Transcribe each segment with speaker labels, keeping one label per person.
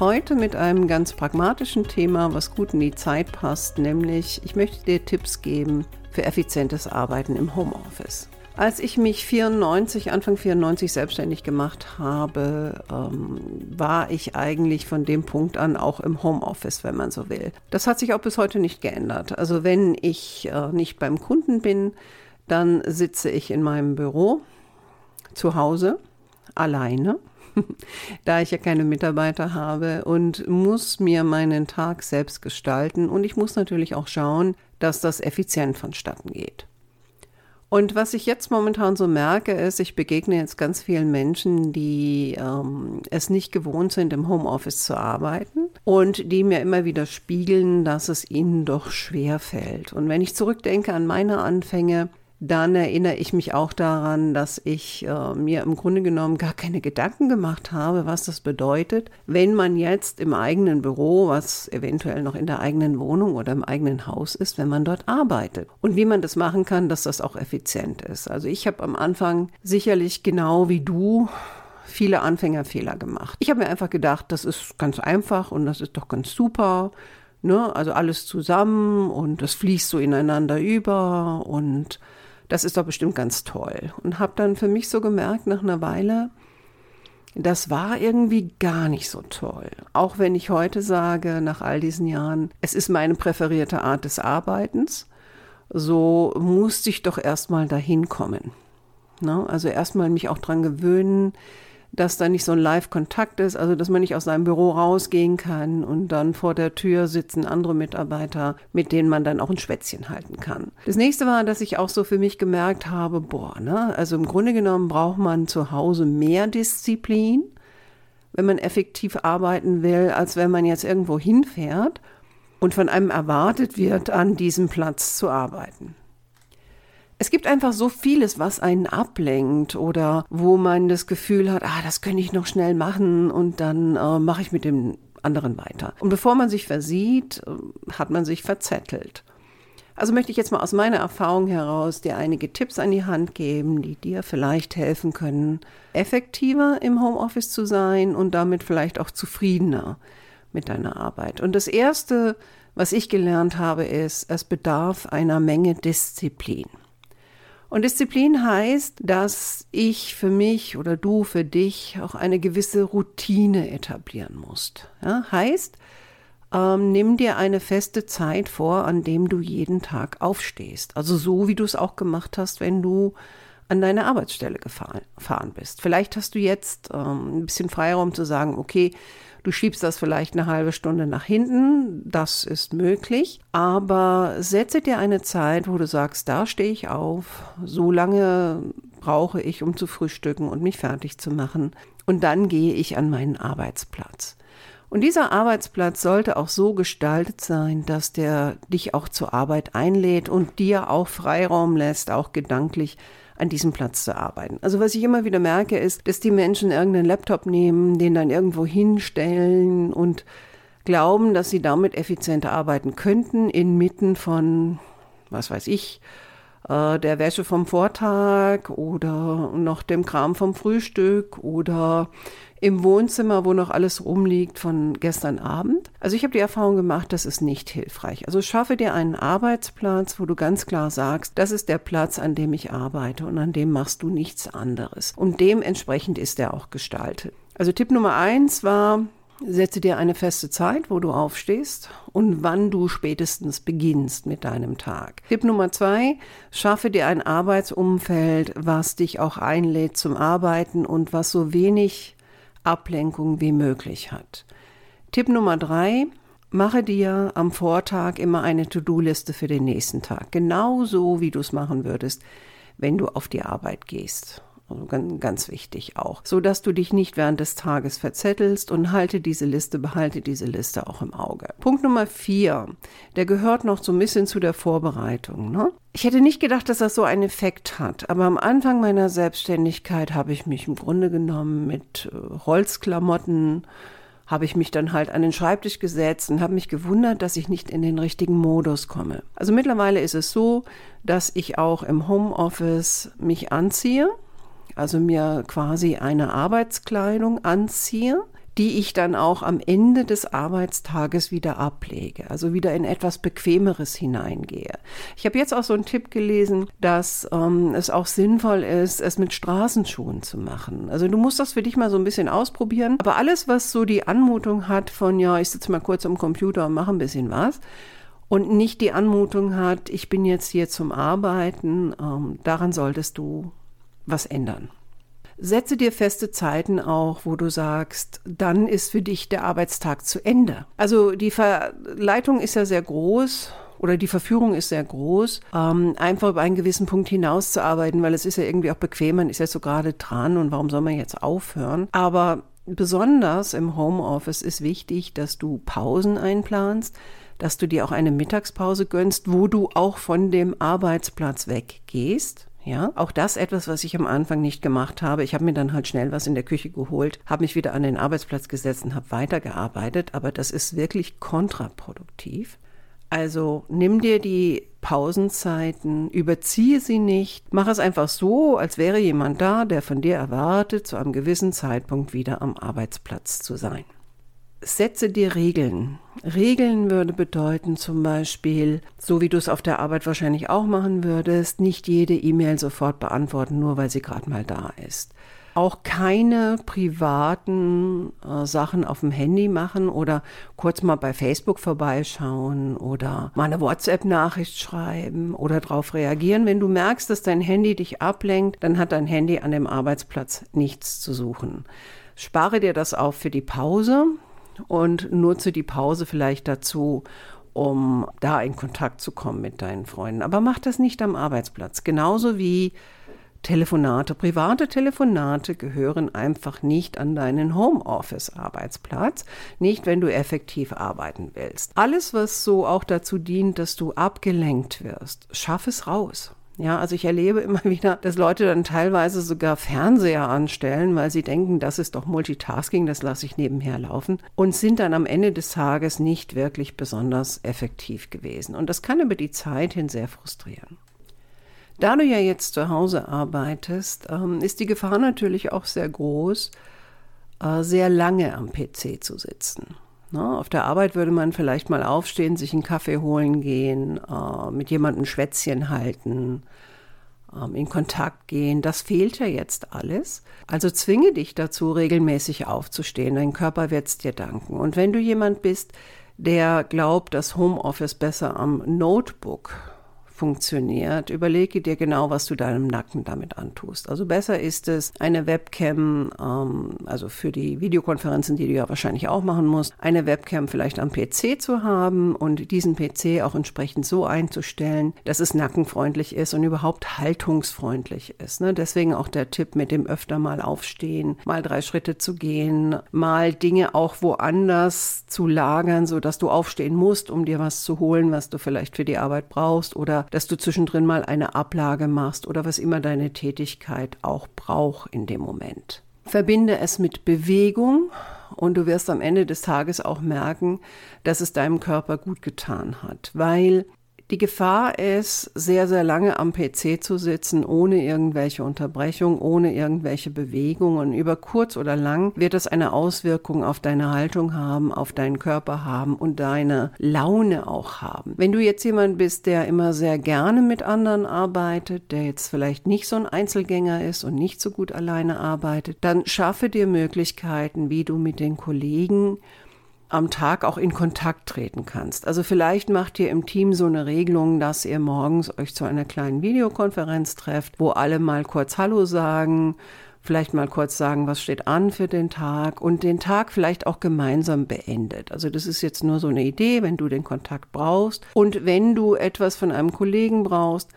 Speaker 1: heute mit einem ganz pragmatischen Thema, was gut in die Zeit passt, nämlich ich möchte dir Tipps geben für effizientes Arbeiten im Homeoffice. Als ich mich 94, Anfang 94 selbstständig gemacht habe, ähm, war ich eigentlich von dem Punkt an auch im Homeoffice, wenn man so will. Das hat sich auch bis heute nicht geändert. Also wenn ich äh, nicht beim Kunden bin, dann sitze ich in meinem Büro zu Hause alleine da ich ja keine Mitarbeiter habe und muss mir meinen Tag selbst gestalten und ich muss natürlich auch schauen, dass das effizient vonstatten geht. Und was ich jetzt momentan so merke, ist, ich begegne jetzt ganz vielen Menschen, die ähm, es nicht gewohnt sind, im Homeoffice zu arbeiten und die mir immer wieder spiegeln, dass es ihnen doch schwer fällt. Und wenn ich zurückdenke an meine Anfänge, dann erinnere ich mich auch daran, dass ich äh, mir im Grunde genommen gar keine Gedanken gemacht habe, was das bedeutet, wenn man jetzt im eigenen Büro, was eventuell noch in der eigenen Wohnung oder im eigenen Haus ist, wenn man dort arbeitet. Und wie man das machen kann, dass das auch effizient ist. Also ich habe am Anfang sicherlich genau wie du viele Anfängerfehler gemacht. Ich habe mir einfach gedacht, das ist ganz einfach und das ist doch ganz super. Ne? Also alles zusammen und das fließt so ineinander über und das ist doch bestimmt ganz toll. Und habe dann für mich so gemerkt, nach einer Weile, das war irgendwie gar nicht so toll. Auch wenn ich heute sage, nach all diesen Jahren, es ist meine präferierte Art des Arbeitens, so musste ich doch erstmal dahin kommen. Ne? Also erstmal mich auch dran gewöhnen, dass da nicht so ein Live-Kontakt ist, also dass man nicht aus seinem Büro rausgehen kann und dann vor der Tür sitzen andere Mitarbeiter, mit denen man dann auch ein Schwätzchen halten kann. Das nächste war, dass ich auch so für mich gemerkt habe, boah, ne, also im Grunde genommen braucht man zu Hause mehr Disziplin, wenn man effektiv arbeiten will, als wenn man jetzt irgendwo hinfährt und von einem erwartet wird, an diesem Platz zu arbeiten. Es gibt einfach so vieles, was einen ablenkt oder wo man das Gefühl hat, ah, das könnte ich noch schnell machen und dann äh, mache ich mit dem anderen weiter. Und bevor man sich versieht, äh, hat man sich verzettelt. Also möchte ich jetzt mal aus meiner Erfahrung heraus dir einige Tipps an die Hand geben, die dir vielleicht helfen können, effektiver im Homeoffice zu sein und damit vielleicht auch zufriedener mit deiner Arbeit. Und das Erste, was ich gelernt habe, ist, es bedarf einer Menge Disziplin. Und Disziplin heißt, dass ich für mich oder du für dich auch eine gewisse Routine etablieren musst. Ja, heißt, ähm, nimm dir eine feste Zeit vor, an dem du jeden Tag aufstehst. Also so, wie du es auch gemacht hast, wenn du an deine Arbeitsstelle gefahren bist. Vielleicht hast du jetzt ähm, ein bisschen Freiraum zu sagen, okay, Du schiebst das vielleicht eine halbe Stunde nach hinten, das ist möglich, aber setze dir eine Zeit, wo du sagst, da stehe ich auf, so lange brauche ich, um zu frühstücken und mich fertig zu machen und dann gehe ich an meinen Arbeitsplatz. Und dieser Arbeitsplatz sollte auch so gestaltet sein, dass der dich auch zur Arbeit einlädt und dir auch Freiraum lässt, auch gedanklich an diesem Platz zu arbeiten. Also was ich immer wieder merke, ist, dass die Menschen irgendeinen Laptop nehmen, den dann irgendwo hinstellen und glauben, dass sie damit effizienter arbeiten könnten, inmitten von, was weiß ich, äh, der Wäsche vom Vortag oder noch dem Kram vom Frühstück oder im Wohnzimmer, wo noch alles rumliegt von gestern Abend. Also ich habe die Erfahrung gemacht, das ist nicht hilfreich. Also schaffe dir einen Arbeitsplatz, wo du ganz klar sagst, das ist der Platz, an dem ich arbeite und an dem machst du nichts anderes. Und dementsprechend ist er auch gestaltet. Also Tipp Nummer eins war, Setze dir eine feste Zeit, wo du aufstehst und wann du spätestens beginnst mit deinem Tag. Tipp Nummer zwei, schaffe dir ein Arbeitsumfeld, was dich auch einlädt zum Arbeiten und was so wenig Ablenkung wie möglich hat. Tipp Nummer drei, mache dir am Vortag immer eine To-Do-Liste für den nächsten Tag. Genauso wie du es machen würdest, wenn du auf die Arbeit gehst. Ganz, ganz wichtig auch. So dass du dich nicht während des Tages verzettelst und halte diese Liste, behalte diese Liste auch im Auge. Punkt Nummer vier, der gehört noch so ein bisschen zu der Vorbereitung. Ne? Ich hätte nicht gedacht, dass das so einen Effekt hat, aber am Anfang meiner Selbstständigkeit habe ich mich im Grunde genommen mit äh, Holzklamotten habe ich mich dann halt an den Schreibtisch gesetzt und habe mich gewundert, dass ich nicht in den richtigen Modus komme. Also mittlerweile ist es so, dass ich auch im Homeoffice mich anziehe, also mir quasi eine Arbeitskleidung anziehe, die ich dann auch am Ende des Arbeitstages wieder ablege, also wieder in etwas Bequemeres hineingehe. Ich habe jetzt auch so einen Tipp gelesen, dass ähm, es auch sinnvoll ist, es mit Straßenschuhen zu machen. Also du musst das für dich mal so ein bisschen ausprobieren, aber alles, was so die Anmutung hat von, ja, ich sitze mal kurz am Computer und mache ein bisschen was, und nicht die Anmutung hat, ich bin jetzt hier zum Arbeiten, ähm, daran solltest du was ändern. Setze dir feste Zeiten auch, wo du sagst, dann ist für dich der Arbeitstag zu Ende. Also die Verleitung ist ja sehr groß oder die Verführung ist sehr groß, ähm, einfach über einen gewissen Punkt hinaus zu arbeiten, weil es ist ja irgendwie auch bequem, man ist ja so gerade dran und warum soll man jetzt aufhören? Aber besonders im Homeoffice ist wichtig, dass du Pausen einplanst, dass du dir auch eine Mittagspause gönnst, wo du auch von dem Arbeitsplatz weggehst. Ja, auch das etwas, was ich am Anfang nicht gemacht habe. Ich habe mir dann halt schnell was in der Küche geholt, habe mich wieder an den Arbeitsplatz gesetzt und habe weitergearbeitet, aber das ist wirklich kontraproduktiv. Also nimm dir die Pausenzeiten, überziehe sie nicht, mach es einfach so, als wäre jemand da, der von dir erwartet, zu einem gewissen Zeitpunkt wieder am Arbeitsplatz zu sein setze dir Regeln. Regeln würde bedeuten zum Beispiel, so wie du es auf der Arbeit wahrscheinlich auch machen würdest, nicht jede E-Mail sofort beantworten, nur weil sie gerade mal da ist. Auch keine privaten äh, Sachen auf dem Handy machen oder kurz mal bei Facebook vorbeischauen oder mal eine WhatsApp-Nachricht schreiben oder darauf reagieren. Wenn du merkst, dass dein Handy dich ablenkt, dann hat dein Handy an dem Arbeitsplatz nichts zu suchen. Spare dir das auf für die Pause und nutze die Pause vielleicht dazu, um da in Kontakt zu kommen mit deinen Freunden. Aber mach das nicht am Arbeitsplatz. Genauso wie Telefonate, private Telefonate gehören einfach nicht an deinen Homeoffice-Arbeitsplatz, nicht wenn du effektiv arbeiten willst. Alles, was so auch dazu dient, dass du abgelenkt wirst, schaff es raus. Ja, also ich erlebe immer wieder, dass Leute dann teilweise sogar Fernseher anstellen, weil sie denken, das ist doch Multitasking, das lasse ich nebenher laufen und sind dann am Ende des Tages nicht wirklich besonders effektiv gewesen. Und das kann über die Zeit hin sehr frustrieren. Da du ja jetzt zu Hause arbeitest, ähm, ist die Gefahr natürlich auch sehr groß, äh, sehr lange am PC zu sitzen. Ne? Auf der Arbeit würde man vielleicht mal aufstehen, sich einen Kaffee holen gehen, äh, mit jemandem Schwätzchen halten, ähm, in Kontakt gehen. Das fehlt ja jetzt alles. Also zwinge dich dazu, regelmäßig aufzustehen. Dein Körper wird es dir danken. Und wenn du jemand bist, der glaubt, dass Homeoffice besser am Notebook funktioniert, überlege dir genau, was du deinem Nacken damit antust. Also besser ist es, eine Webcam, ähm, also für die Videokonferenzen, die du ja wahrscheinlich auch machen musst, eine Webcam vielleicht am PC zu haben und diesen PC auch entsprechend so einzustellen, dass es nackenfreundlich ist und überhaupt haltungsfreundlich ist. Ne? Deswegen auch der Tipp mit dem öfter mal aufstehen, mal drei Schritte zu gehen, mal Dinge auch woanders zu lagern, so dass du aufstehen musst, um dir was zu holen, was du vielleicht für die Arbeit brauchst oder dass du zwischendrin mal eine Ablage machst oder was immer deine Tätigkeit auch braucht in dem Moment. Verbinde es mit Bewegung und du wirst am Ende des Tages auch merken, dass es deinem Körper gut getan hat, weil die Gefahr ist, sehr, sehr lange am PC zu sitzen, ohne irgendwelche Unterbrechung, ohne irgendwelche Bewegungen. Über kurz oder lang wird es eine Auswirkung auf deine Haltung haben, auf deinen Körper haben und deine Laune auch haben. Wenn du jetzt jemand bist, der immer sehr gerne mit anderen arbeitet, der jetzt vielleicht nicht so ein Einzelgänger ist und nicht so gut alleine arbeitet, dann schaffe dir Möglichkeiten, wie du mit den Kollegen am Tag auch in Kontakt treten kannst. Also vielleicht macht ihr im Team so eine Regelung, dass ihr morgens euch zu einer kleinen Videokonferenz trefft, wo alle mal kurz Hallo sagen, vielleicht mal kurz sagen, was steht an für den Tag und den Tag vielleicht auch gemeinsam beendet. Also das ist jetzt nur so eine Idee, wenn du den Kontakt brauchst und wenn du etwas von einem Kollegen brauchst,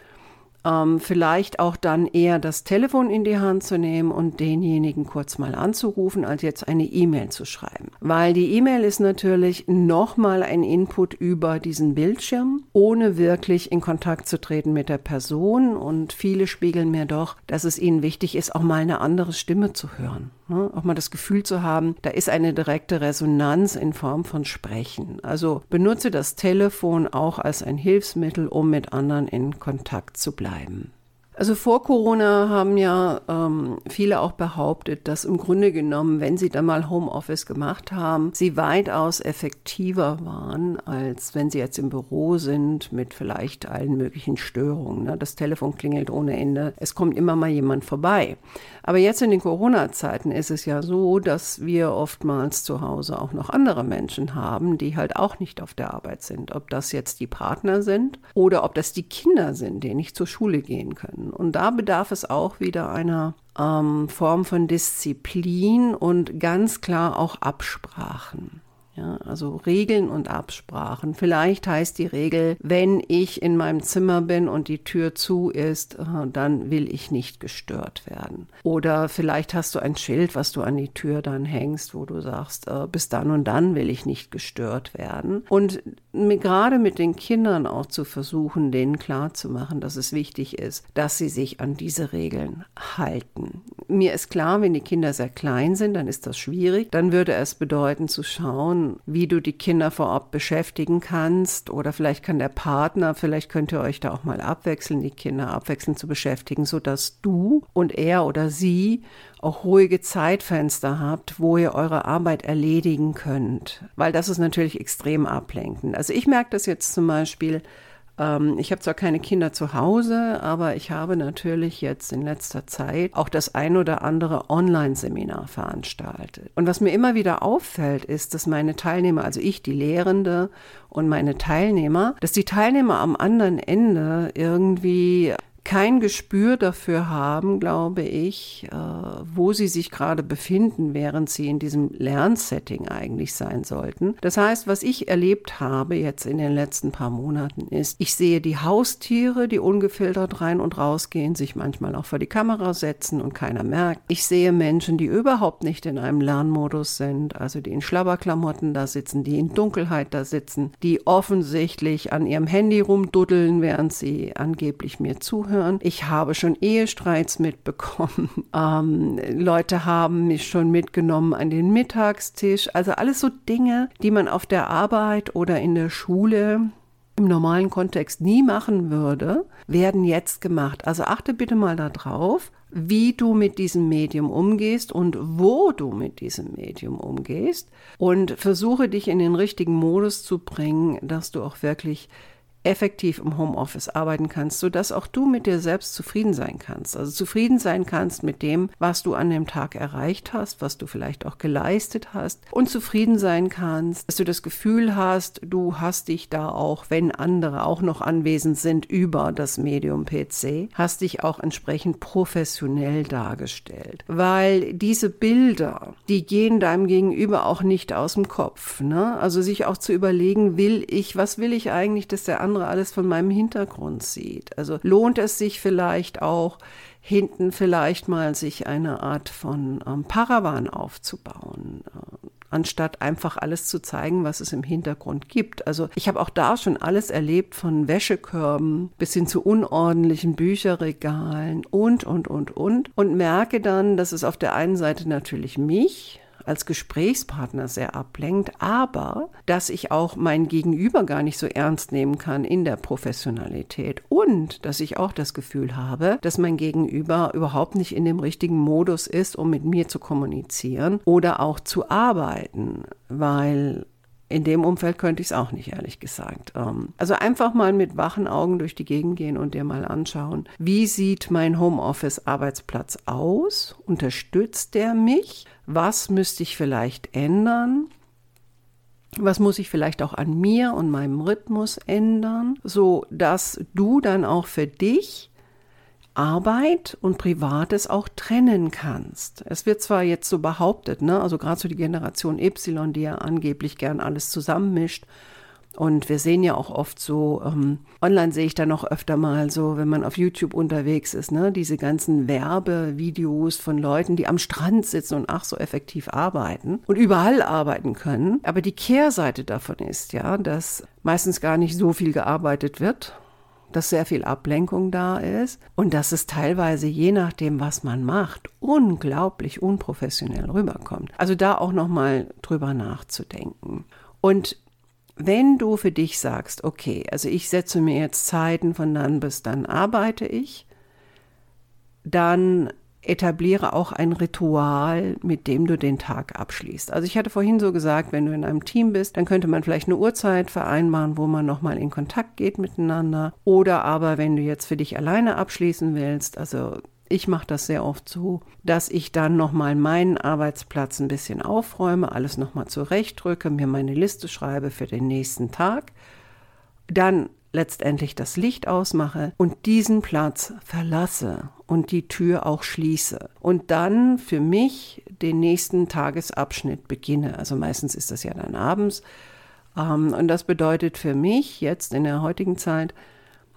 Speaker 1: ähm, vielleicht auch dann eher das Telefon in die Hand zu nehmen und denjenigen kurz mal anzurufen, als jetzt eine E-Mail zu schreiben. Weil die E-Mail ist natürlich nochmal ein Input über diesen Bildschirm, ohne wirklich in Kontakt zu treten mit der Person. Und viele spiegeln mir doch, dass es ihnen wichtig ist, auch mal eine andere Stimme zu hören. Ne? Auch mal das Gefühl zu haben, da ist eine direkte Resonanz in Form von Sprechen. Also benutze das Telefon auch als ein Hilfsmittel, um mit anderen in Kontakt zu bleiben. Also vor Corona haben ja ähm, viele auch behauptet, dass im Grunde genommen, wenn sie dann mal Homeoffice gemacht haben, sie weitaus effektiver waren, als wenn sie jetzt im Büro sind mit vielleicht allen möglichen Störungen. Ne? Das Telefon klingelt ohne Ende, es kommt immer mal jemand vorbei. Aber jetzt in den Corona-Zeiten ist es ja so, dass wir oftmals zu Hause auch noch andere Menschen haben, die halt auch nicht auf der Arbeit sind. Ob das jetzt die Partner sind oder ob das die Kinder sind, die nicht zur Schule gehen können. Und da bedarf es auch wieder einer ähm, Form von Disziplin und ganz klar auch Absprachen. Ja, also Regeln und Absprachen. Vielleicht heißt die Regel, wenn ich in meinem Zimmer bin und die Tür zu ist, äh, dann will ich nicht gestört werden. Oder vielleicht hast du ein Schild, was du an die Tür dann hängst, wo du sagst, äh, bis dann und dann will ich nicht gestört werden. Und gerade mit den Kindern auch zu versuchen, denen klarzumachen, dass es wichtig ist, dass sie sich an diese Regeln halten. Mir ist klar, wenn die Kinder sehr klein sind, dann ist das schwierig. Dann würde es bedeuten zu schauen, wie du die Kinder vor Ort beschäftigen kannst. Oder vielleicht kann der Partner, vielleicht könnt ihr euch da auch mal abwechseln, die Kinder abwechselnd zu beschäftigen, sodass du und er oder sie auch ruhige Zeitfenster habt, wo ihr eure Arbeit erledigen könnt. Weil das ist natürlich extrem ablenkend. Also ich merke das jetzt zum Beispiel, ähm, ich habe zwar keine Kinder zu Hause, aber ich habe natürlich jetzt in letzter Zeit auch das ein oder andere Online-Seminar veranstaltet. Und was mir immer wieder auffällt, ist, dass meine Teilnehmer, also ich, die Lehrende und meine Teilnehmer, dass die Teilnehmer am anderen Ende irgendwie kein Gespür dafür haben, glaube ich, äh, wo sie sich gerade befinden, während sie in diesem Lernsetting eigentlich sein sollten. Das heißt, was ich erlebt habe jetzt in den letzten paar Monaten ist, ich sehe die Haustiere, die ungefiltert rein und rausgehen, sich manchmal auch vor die Kamera setzen und keiner merkt. Ich sehe Menschen, die überhaupt nicht in einem Lernmodus sind, also die in Schlabberklamotten da sitzen, die in Dunkelheit da sitzen, die offensichtlich an ihrem Handy rumduddeln, während sie angeblich mir zuhören zuhören. Ich habe schon Ehestreits mitbekommen. Ähm, Leute haben mich schon mitgenommen an den Mittagstisch. Also alles so Dinge, die man auf der Arbeit oder in der Schule im normalen Kontext nie machen würde, werden jetzt gemacht. Also achte bitte mal darauf, wie du mit diesem Medium umgehst und wo du mit diesem Medium umgehst und versuche dich in den richtigen Modus zu bringen, dass du auch wirklich effektiv im Homeoffice arbeiten kannst, sodass auch du mit dir selbst zufrieden sein kannst. Also zufrieden sein kannst mit dem, was du an dem Tag erreicht hast, was du vielleicht auch geleistet hast und zufrieden sein kannst, dass du das Gefühl hast, du hast dich da auch, wenn andere auch noch anwesend sind über das Medium PC, hast dich auch entsprechend professionell dargestellt. Weil diese Bilder, die gehen deinem Gegenüber auch nicht aus dem Kopf. Ne? Also sich auch zu überlegen, will ich, was will ich eigentlich, dass der andere andere alles von meinem Hintergrund sieht. Also lohnt es sich vielleicht auch, hinten vielleicht mal sich eine Art von ähm, Paravan aufzubauen, äh, anstatt einfach alles zu zeigen, was es im Hintergrund gibt. Also ich habe auch da schon alles erlebt, von Wäschekörben bis hin zu unordentlichen Bücherregalen und, und, und, und. Und merke dann, dass es auf der einen Seite natürlich mich als Gesprächspartner sehr ablenkt, aber dass ich auch mein Gegenüber gar nicht so ernst nehmen kann in der Professionalität und dass ich auch das Gefühl habe, dass mein Gegenüber überhaupt nicht in dem richtigen Modus ist, um mit mir zu kommunizieren oder auch zu arbeiten, weil in dem Umfeld könnte ich es auch nicht, ehrlich gesagt. Ähm, also einfach mal mit wachen Augen durch die Gegend gehen und dir mal anschauen, wie sieht mein Homeoffice-Arbeitsplatz aus? Unterstützt der mich? Was müsste ich vielleicht ändern? Was muss ich vielleicht auch an mir und meinem Rhythmus ändern, so dass du dann auch für dich Arbeit und Privates auch trennen kannst. Es wird zwar jetzt so behauptet, ne, also gerade so die Generation Y, die ja angeblich gern alles zusammenmischt Und wir sehen ja auch oft so, ähm, online sehe ich da noch öfter mal so, wenn man auf YouTube unterwegs ist, ne, diese ganzen Werbevideos von Leuten, die am Strand sitzen und ach so effektiv arbeiten und überall arbeiten können. Aber die Kehrseite davon ist ja, dass meistens gar nicht so viel gearbeitet wird dass sehr viel Ablenkung da ist und dass es teilweise, je nachdem, was man macht, unglaublich unprofessionell rüberkommt. Also da auch nochmal drüber nachzudenken. Und wenn du für dich sagst, okay, also ich setze mir jetzt Zeiten von dann bis dann arbeite ich, dann etabliere auch ein Ritual, mit dem du den Tag abschließt. Also ich hatte vorhin so gesagt, wenn du in einem Team bist, dann könnte man vielleicht eine Uhrzeit vereinbaren, wo man nochmal in Kontakt geht miteinander. Oder aber wenn du jetzt für dich alleine abschließen willst, also ich mache das sehr oft so, dass ich dann nochmal meinen Arbeitsplatz ein bisschen aufräume, alles nochmal zurechtdrücke, mir meine Liste schreibe für den nächsten Tag, dann letztendlich das Licht ausmache und diesen Platz verlasse und die Tür auch schließe und dann für mich den nächsten Tagesabschnitt beginne. Also meistens ist das ja dann abends. Ähm, und das bedeutet für mich jetzt in der heutigen Zeit,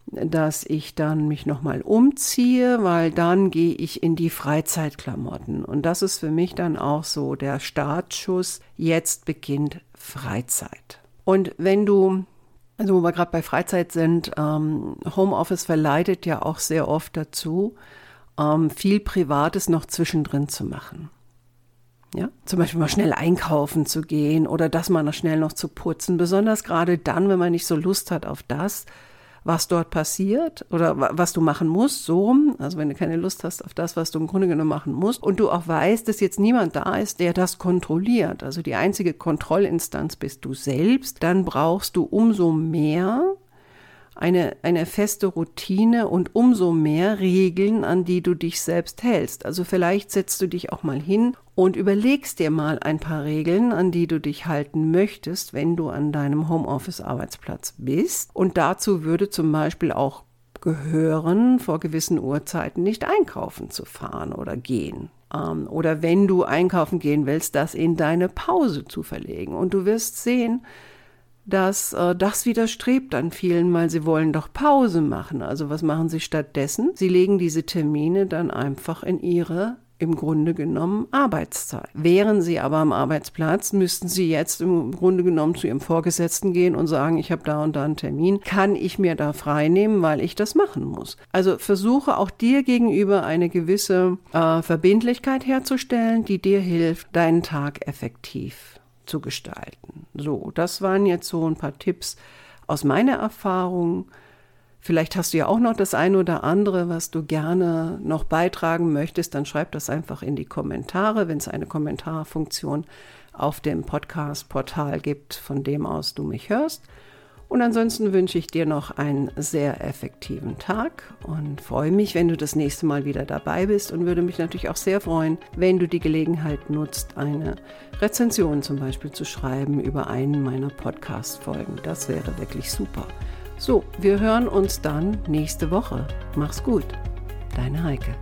Speaker 1: dass ich dann mich nochmal umziehe, weil dann gehe ich in die Freizeitklamotten. Und das ist für mich dann auch so der Startschuss. Jetzt beginnt Freizeit. Und wenn du, also wo wir gerade bei Freizeit sind, ähm, Homeoffice verleitet ja auch sehr oft dazu, ähm, viel Privates noch zwischendrin zu machen. Ja, zum Beispiel mal schnell einkaufen zu gehen oder das mal noch schnell noch zu putzen. Besonders gerade dann, wenn man nicht so Lust hat auf das, was dort passiert oder was du machen musst, so Also wenn du keine Lust hast auf das, was du im Grunde genommen machen musst und du auch weißt, dass jetzt niemand da ist, der das kontrolliert. Also die einzige Kontrollinstanz bist du selbst, dann brauchst du umso mehr eine, eine feste Routine und umso mehr Regeln, an die du dich selbst hältst. Also vielleicht setzt du dich auch mal hin und überlegst dir mal ein paar Regeln, an die du dich halten möchtest, wenn du an deinem Homeoffice-Arbeitsplatz bist. Und dazu würde zum Beispiel auch gehören, vor gewissen Uhrzeiten nicht einkaufen zu fahren oder gehen. Ähm, oder wenn du einkaufen gehen willst, das in deine Pause zu verlegen. Und du wirst sehen, dass äh, das widerstrebt an vielen, weil sie wollen doch Pause machen. Also was machen sie stattdessen? Sie legen diese Termine dann einfach in ihre im Grunde genommen Arbeitszeit. Wären Sie aber am Arbeitsplatz, müssten Sie jetzt im Grunde genommen zu Ihrem Vorgesetzten gehen und sagen, ich habe da und da einen Termin, kann ich mir da frei nehmen, weil ich das machen muss. Also versuche auch dir gegenüber eine gewisse äh, Verbindlichkeit herzustellen, die dir hilft, deinen Tag effektiv zu gestalten. So, das waren jetzt so ein paar Tipps aus meiner Erfahrung. Vielleicht hast du ja auch noch das eine oder andere, was du gerne noch beitragen möchtest, dann schreib das einfach in die Kommentare, wenn es eine Kommentarfunktion auf dem Podcast-Portal gibt, von dem aus du mich hörst. Und ansonsten wünsche ich dir noch einen sehr effektiven Tag und freue mich, wenn du das nächste Mal wieder dabei bist und würde mich natürlich auch sehr freuen, wenn du die Gelegenheit nutzt, eine Rezension zum Beispiel zu schreiben über einen meiner Podcast-Folgen. Das wäre wirklich super. So, wir hören uns dann nächste Woche. Mach's gut. Deine Heike.